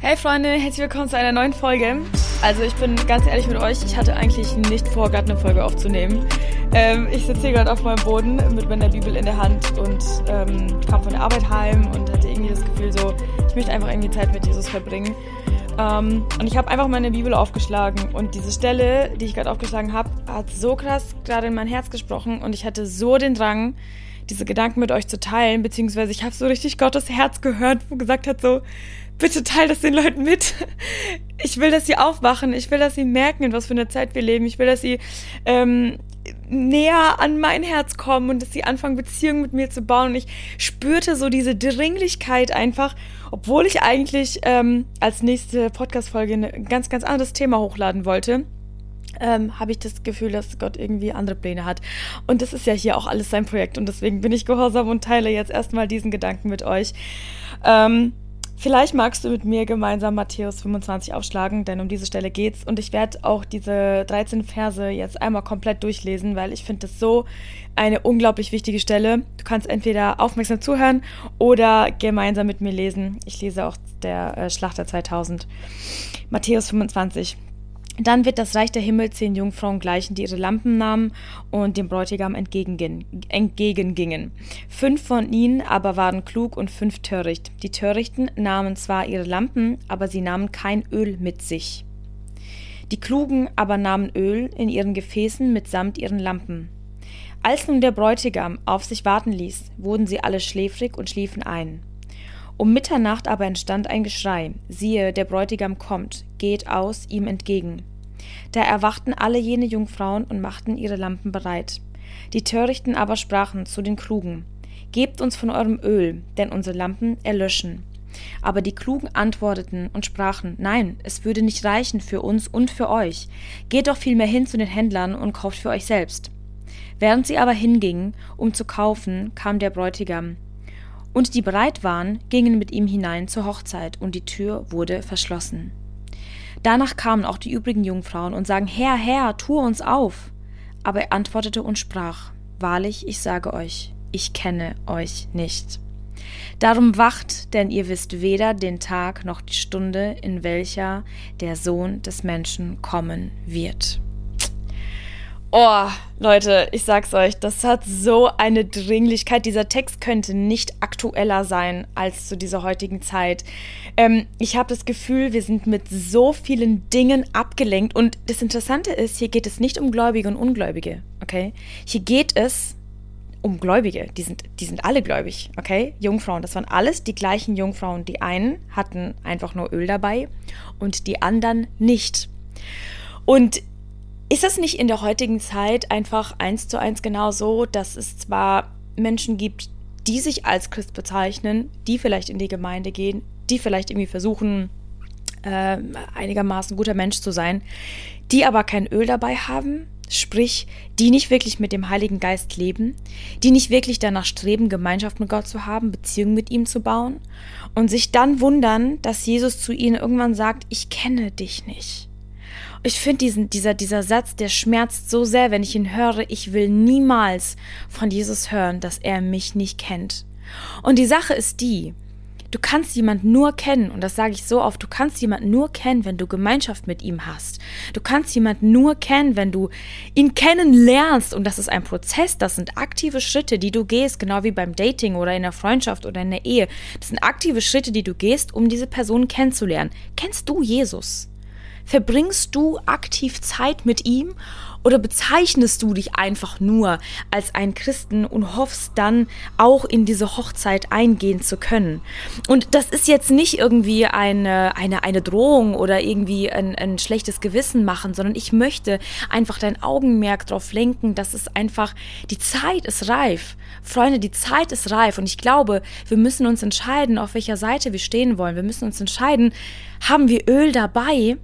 Hey Freunde, herzlich willkommen zu einer neuen Folge. Also ich bin ganz ehrlich mit euch, ich hatte eigentlich nicht vor, gerade eine Folge aufzunehmen. Ähm, ich sitze hier gerade auf meinem Boden mit meiner Bibel in der Hand und ähm, kam von der Arbeit heim und hatte irgendwie das Gefühl so, ich möchte einfach irgendwie Zeit mit Jesus verbringen. Ähm, und ich habe einfach meine Bibel aufgeschlagen und diese Stelle, die ich gerade aufgeschlagen habe, hat so krass gerade in mein Herz gesprochen und ich hatte so den Drang, diese Gedanken mit euch zu teilen, beziehungsweise ich habe so richtig Gottes Herz gehört, wo gesagt hat so, bitte teil das den Leuten mit. Ich will, dass sie aufwachen. Ich will, dass sie merken, in was für einer Zeit wir leben. Ich will, dass sie ähm, näher an mein Herz kommen und dass sie anfangen, Beziehungen mit mir zu bauen. Und ich spürte so diese Dringlichkeit einfach, obwohl ich eigentlich ähm, als nächste Podcast-Folge ein ganz, ganz anderes Thema hochladen wollte. Ähm, habe ich das Gefühl, dass Gott irgendwie andere Pläne hat. Und das ist ja hier auch alles sein Projekt. Und deswegen bin ich gehorsam und teile jetzt erstmal diesen Gedanken mit euch. Ähm, Vielleicht magst du mit mir gemeinsam Matthäus 25 aufschlagen, denn um diese Stelle geht's. Und ich werde auch diese 13 Verse jetzt einmal komplett durchlesen, weil ich finde das so eine unglaublich wichtige Stelle. Du kannst entweder aufmerksam zuhören oder gemeinsam mit mir lesen. Ich lese auch der äh, Schlachter 2000. Matthäus 25. Dann wird das Reich der Himmel zehn Jungfrauen gleichen, die ihre Lampen nahmen und dem Bräutigam entgegengingen. Fünf von ihnen aber waren klug und fünf töricht. Die Törichten nahmen zwar ihre Lampen, aber sie nahmen kein Öl mit sich. Die Klugen aber nahmen Öl in ihren Gefäßen mitsamt ihren Lampen. Als nun der Bräutigam auf sich warten ließ, wurden sie alle schläfrig und schliefen ein. Um Mitternacht aber entstand ein Geschrei, siehe, der Bräutigam kommt, geht aus ihm entgegen. Da erwachten alle jene Jungfrauen und machten ihre Lampen bereit. Die Törichten aber sprachen zu den Klugen, Gebt uns von eurem Öl, denn unsere Lampen erlöschen. Aber die Klugen antworteten und sprachen, Nein, es würde nicht reichen für uns und für euch. Geht doch vielmehr hin zu den Händlern und kauft für euch selbst. Während sie aber hingingen, um zu kaufen, kam der Bräutigam. Und die bereit waren, gingen mit ihm hinein zur Hochzeit, und die Tür wurde verschlossen. Danach kamen auch die übrigen Jungfrauen und sagen, Herr, Herr, tue uns auf. Aber er antwortete und sprach, Wahrlich, ich sage euch, ich kenne euch nicht. Darum wacht, denn ihr wisst weder den Tag noch die Stunde, in welcher der Sohn des Menschen kommen wird. Oh, Leute, ich sag's euch, das hat so eine Dringlichkeit. Dieser Text könnte nicht aktueller sein als zu dieser heutigen Zeit. Ähm, ich habe das Gefühl, wir sind mit so vielen Dingen abgelenkt. Und das Interessante ist, hier geht es nicht um Gläubige und Ungläubige, okay? Hier geht es um Gläubige. Die sind, die sind alle gläubig, okay? Jungfrauen, das waren alles die gleichen Jungfrauen. Die einen hatten einfach nur Öl dabei und die anderen nicht. Und ist es nicht in der heutigen Zeit einfach eins zu eins genau so, dass es zwar Menschen gibt, die sich als Christ bezeichnen, die vielleicht in die Gemeinde gehen, die vielleicht irgendwie versuchen, äh, einigermaßen guter Mensch zu sein, die aber kein Öl dabei haben, sprich, die nicht wirklich mit dem Heiligen Geist leben, die nicht wirklich danach streben, Gemeinschaft mit Gott zu haben, Beziehungen mit ihm zu bauen und sich dann wundern, dass Jesus zu ihnen irgendwann sagt, ich kenne dich nicht. Ich finde diesen, dieser, dieser Satz, der schmerzt so sehr, wenn ich ihn höre. Ich will niemals von Jesus hören, dass er mich nicht kennt. Und die Sache ist die, du kannst jemanden nur kennen, und das sage ich so oft, du kannst jemanden nur kennen, wenn du Gemeinschaft mit ihm hast. Du kannst jemanden nur kennen, wenn du ihn kennenlernst. Und das ist ein Prozess, das sind aktive Schritte, die du gehst, genau wie beim Dating oder in der Freundschaft oder in der Ehe. Das sind aktive Schritte, die du gehst, um diese Person kennenzulernen. Kennst du Jesus? Verbringst du aktiv Zeit mit ihm oder bezeichnest du dich einfach nur als ein Christen und hoffst dann auch in diese Hochzeit eingehen zu können? Und das ist jetzt nicht irgendwie eine, eine, eine Drohung oder irgendwie ein, ein schlechtes Gewissen machen, sondern ich möchte einfach dein Augenmerk darauf lenken, dass es einfach, die Zeit ist reif. Freunde, die Zeit ist reif und ich glaube, wir müssen uns entscheiden, auf welcher Seite wir stehen wollen. Wir müssen uns entscheiden, haben wir Öl dabei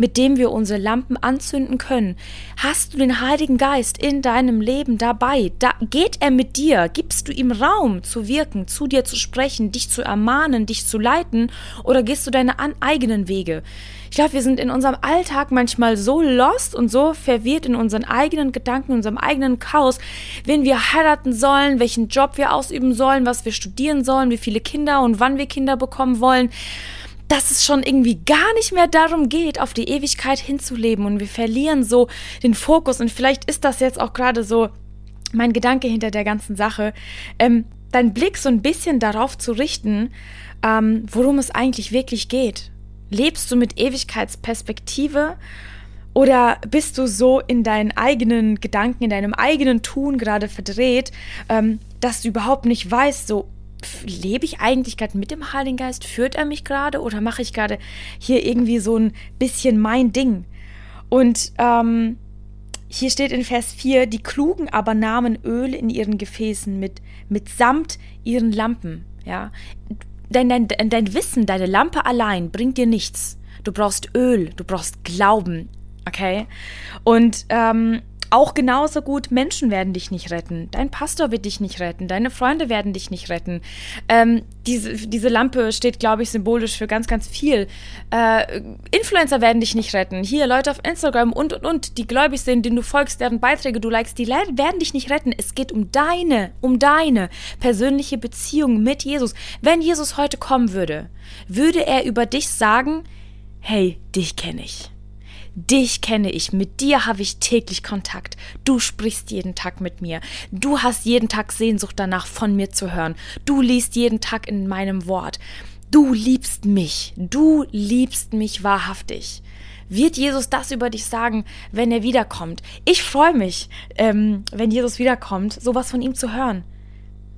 mit dem wir unsere Lampen anzünden können. Hast du den Heiligen Geist in deinem Leben dabei? Da geht er mit dir? Gibst du ihm Raum zu wirken, zu dir zu sprechen, dich zu ermahnen, dich zu leiten? Oder gehst du deine eigenen Wege? Ich glaube, wir sind in unserem Alltag manchmal so lost und so verwirrt in unseren eigenen Gedanken, in unserem eigenen Chaos, wen wir heiraten sollen, welchen Job wir ausüben sollen, was wir studieren sollen, wie viele Kinder und wann wir Kinder bekommen wollen dass es schon irgendwie gar nicht mehr darum geht, auf die Ewigkeit hinzuleben und wir verlieren so den Fokus und vielleicht ist das jetzt auch gerade so mein Gedanke hinter der ganzen Sache, ähm, deinen Blick so ein bisschen darauf zu richten, ähm, worum es eigentlich wirklich geht. Lebst du mit Ewigkeitsperspektive oder bist du so in deinen eigenen Gedanken, in deinem eigenen Tun gerade verdreht, ähm, dass du überhaupt nicht weißt, so lebe ich eigentlich gerade mit dem Heiligen Geist? Führt er mich gerade oder mache ich gerade hier irgendwie so ein bisschen mein Ding? Und ähm, hier steht in Vers 4, die Klugen aber nahmen Öl in ihren Gefäßen mit, mitsamt ihren Lampen. Ja? Dein, dein, dein Wissen, deine Lampe allein bringt dir nichts. Du brauchst Öl, du brauchst Glauben, okay? Und ähm, auch genauso gut, Menschen werden dich nicht retten. Dein Pastor wird dich nicht retten. Deine Freunde werden dich nicht retten. Ähm, diese, diese Lampe steht, glaube ich, symbolisch für ganz, ganz viel. Äh, Influencer werden dich nicht retten. Hier, Leute auf Instagram und, und, und, die gläubig sind, denen du folgst, deren Beiträge du likest, die werden dich nicht retten. Es geht um deine, um deine persönliche Beziehung mit Jesus. Wenn Jesus heute kommen würde, würde er über dich sagen, hey, dich kenne ich. Dich kenne ich, mit dir habe ich täglich Kontakt. Du sprichst jeden Tag mit mir. Du hast jeden Tag Sehnsucht danach, von mir zu hören. Du liest jeden Tag in meinem Wort. Du liebst mich. Du liebst mich wahrhaftig. Wird Jesus das über dich sagen, wenn er wiederkommt? Ich freue mich, ähm, wenn Jesus wiederkommt, sowas von ihm zu hören.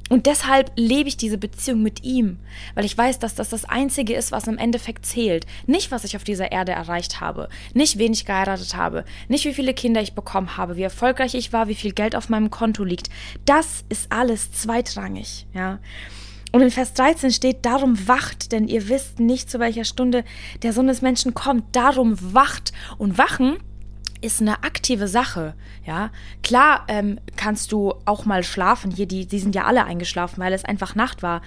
Und deshalb lebe ich diese Beziehung mit ihm, weil ich weiß, dass das das Einzige ist, was im Endeffekt zählt. Nicht, was ich auf dieser Erde erreicht habe, nicht, wen ich geheiratet habe, nicht, wie viele Kinder ich bekommen habe, wie erfolgreich ich war, wie viel Geld auf meinem Konto liegt. Das ist alles zweitrangig, ja. Und in Vers 13 steht, darum wacht, denn ihr wisst nicht, zu welcher Stunde der Sohn des Menschen kommt. Darum wacht. Und wachen ist eine aktive Sache. Ja, klar ähm, kannst du auch mal schlafen. Hier, die, die sind ja alle eingeschlafen, weil es einfach Nacht war.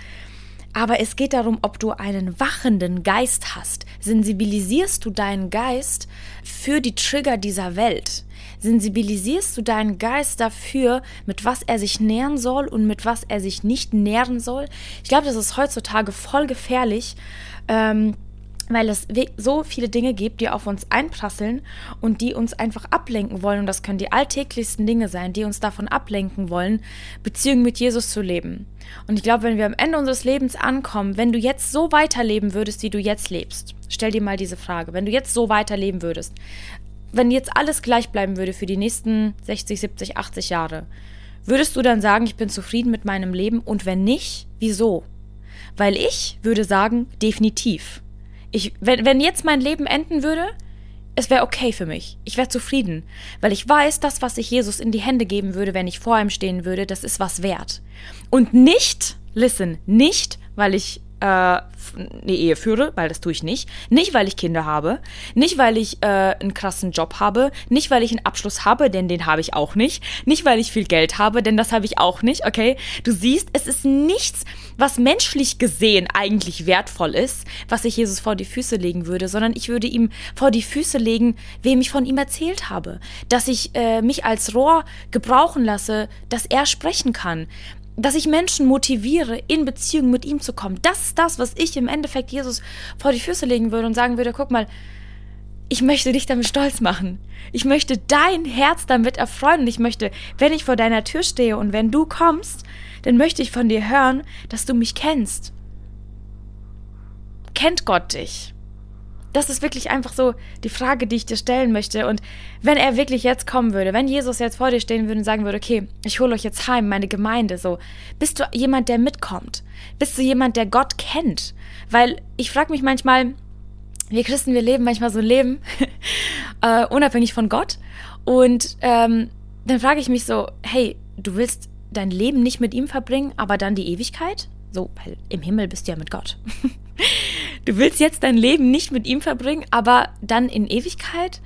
Aber es geht darum, ob du einen wachenden Geist hast. Sensibilisierst du deinen Geist für die Trigger dieser Welt? Sensibilisierst du deinen Geist dafür, mit was er sich nähren soll und mit was er sich nicht nähren soll? Ich glaube, das ist heutzutage voll gefährlich. Ähm, weil es so viele Dinge gibt, die auf uns einprasseln und die uns einfach ablenken wollen. Und das können die alltäglichsten Dinge sein, die uns davon ablenken wollen, Beziehungen mit Jesus zu leben. Und ich glaube, wenn wir am Ende unseres Lebens ankommen, wenn du jetzt so weiterleben würdest, wie du jetzt lebst, stell dir mal diese Frage, wenn du jetzt so weiterleben würdest, wenn jetzt alles gleich bleiben würde für die nächsten 60, 70, 80 Jahre, würdest du dann sagen, ich bin zufrieden mit meinem Leben? Und wenn nicht, wieso? Weil ich würde sagen, definitiv. Ich, wenn, wenn jetzt mein Leben enden würde, es wäre okay für mich. Ich wäre zufrieden, weil ich weiß, das, was ich Jesus in die Hände geben würde, wenn ich vor ihm stehen würde, das ist was wert. Und nicht, listen, nicht, weil ich äh, eine Ehe führe, weil das tue ich nicht. Nicht, weil ich Kinder habe. Nicht, weil ich äh, einen krassen Job habe. Nicht, weil ich einen Abschluss habe, denn den habe ich auch nicht. Nicht, weil ich viel Geld habe, denn das habe ich auch nicht, okay? Du siehst, es ist nichts, was menschlich gesehen eigentlich wertvoll ist, was ich Jesus vor die Füße legen würde, sondern ich würde ihm vor die Füße legen, wem ich von ihm erzählt habe. Dass ich äh, mich als Rohr gebrauchen lasse, dass er sprechen kann dass ich Menschen motiviere, in Beziehung mit ihm zu kommen. Das ist das, was ich im Endeffekt Jesus vor die Füße legen würde und sagen würde, guck mal, ich möchte dich damit stolz machen. Ich möchte dein Herz damit erfreuen ich möchte, wenn ich vor deiner Tür stehe und wenn du kommst, dann möchte ich von dir hören, dass du mich kennst. Kennt Gott dich? Das ist wirklich einfach so die Frage, die ich dir stellen möchte. Und wenn er wirklich jetzt kommen würde, wenn Jesus jetzt vor dir stehen würde und sagen würde, okay, ich hole euch jetzt heim, meine Gemeinde, so, bist du jemand, der mitkommt? Bist du jemand, der Gott kennt? Weil ich frage mich manchmal, wir Christen, wir leben manchmal so ein Leben, äh, unabhängig von Gott. Und ähm, dann frage ich mich so, hey, du willst dein Leben nicht mit ihm verbringen, aber dann die Ewigkeit? So, weil im Himmel bist du ja mit Gott. Du willst jetzt dein Leben nicht mit ihm verbringen, aber dann in Ewigkeit?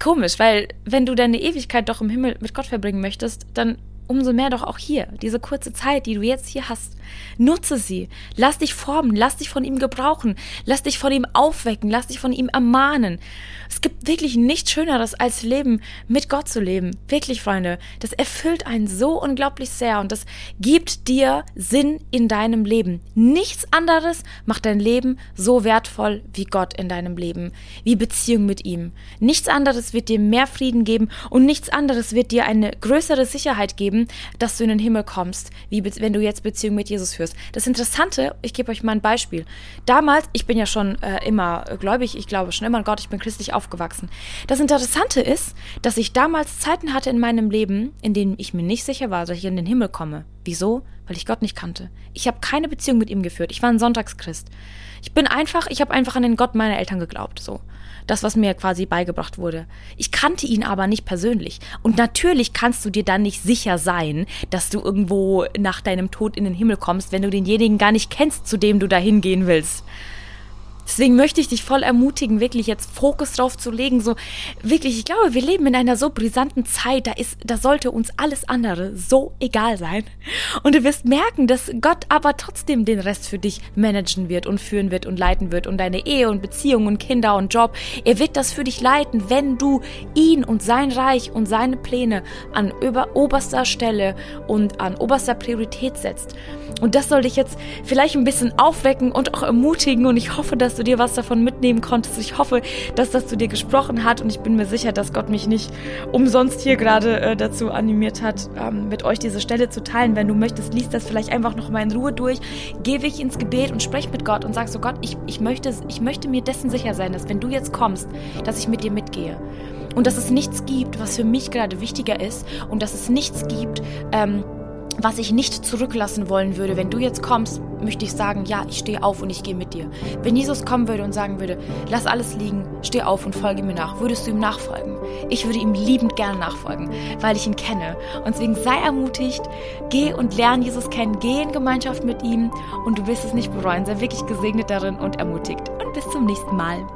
Komisch, weil wenn du deine Ewigkeit doch im Himmel mit Gott verbringen möchtest, dann umso mehr doch auch hier, diese kurze Zeit, die du jetzt hier hast. Nutze sie. Lass dich formen, lass dich von ihm gebrauchen, lass dich von ihm aufwecken, lass dich von ihm ermahnen. Es gibt wirklich nichts Schöneres, als Leben mit Gott zu leben. Wirklich, Freunde. Das erfüllt einen so unglaublich sehr und das gibt dir Sinn in deinem Leben. Nichts anderes macht dein Leben so wertvoll wie Gott in deinem Leben, wie Beziehung mit ihm. Nichts anderes wird dir mehr Frieden geben und nichts anderes wird dir eine größere Sicherheit geben, dass du in den Himmel kommst, wie wenn du jetzt Beziehung mit Jesus führst. Das Interessante, ich gebe euch mal ein Beispiel. Damals, ich bin ja schon äh, immer gläubig, ich glaube schon immer an Gott, ich bin christlich aufgewachsen. Das Interessante ist, dass ich damals Zeiten hatte in meinem Leben, in denen ich mir nicht sicher war, dass ich in den Himmel komme. Wieso? Weil ich Gott nicht kannte. Ich habe keine Beziehung mit ihm geführt. Ich war ein Sonntagschrist. Ich bin einfach, ich habe einfach an den Gott meiner Eltern geglaubt, so. Das, was mir quasi beigebracht wurde. Ich kannte ihn aber nicht persönlich. Und natürlich kannst du dir dann nicht sicher sein, dass du irgendwo nach deinem Tod in den Himmel kommst, wenn du denjenigen gar nicht kennst, zu dem du dahin gehen willst. Deswegen möchte ich dich voll ermutigen, wirklich jetzt Fokus drauf zu legen. So wirklich, ich glaube, wir leben in einer so brisanten Zeit, da ist, da sollte uns alles andere so egal sein. Und du wirst merken, dass Gott aber trotzdem den Rest für dich managen wird und führen wird und leiten wird und deine Ehe und Beziehung und Kinder und Job. Er wird das für dich leiten, wenn du ihn und sein Reich und seine Pläne an oberster Stelle und an oberster Priorität setzt. Und das soll dich jetzt vielleicht ein bisschen aufwecken und auch ermutigen. Und ich hoffe, dass du dir was davon mitnehmen konntest. Ich hoffe, dass das zu dir gesprochen hat. Und ich bin mir sicher, dass Gott mich nicht umsonst hier gerade äh, dazu animiert hat, ähm, mit euch diese Stelle zu teilen. Wenn du möchtest, liest das vielleicht einfach noch mal in Ruhe durch. Geh wirklich ins Gebet und sprech mit Gott und sag so, Gott, ich, ich, möchte, ich möchte mir dessen sicher sein, dass wenn du jetzt kommst, dass ich mit dir mitgehe. Und dass es nichts gibt, was für mich gerade wichtiger ist. Und dass es nichts gibt, ähm, was ich nicht zurücklassen wollen würde. Wenn du jetzt kommst, möchte ich sagen, ja, ich stehe auf und ich gehe mit dir. Wenn Jesus kommen würde und sagen würde, lass alles liegen, steh auf und folge mir nach, würdest du ihm nachfolgen? Ich würde ihm liebend gerne nachfolgen, weil ich ihn kenne. Und deswegen sei ermutigt, geh und lerne Jesus kennen, geh in Gemeinschaft mit ihm und du wirst es nicht bereuen. Sei wirklich gesegnet darin und ermutigt. Und bis zum nächsten Mal.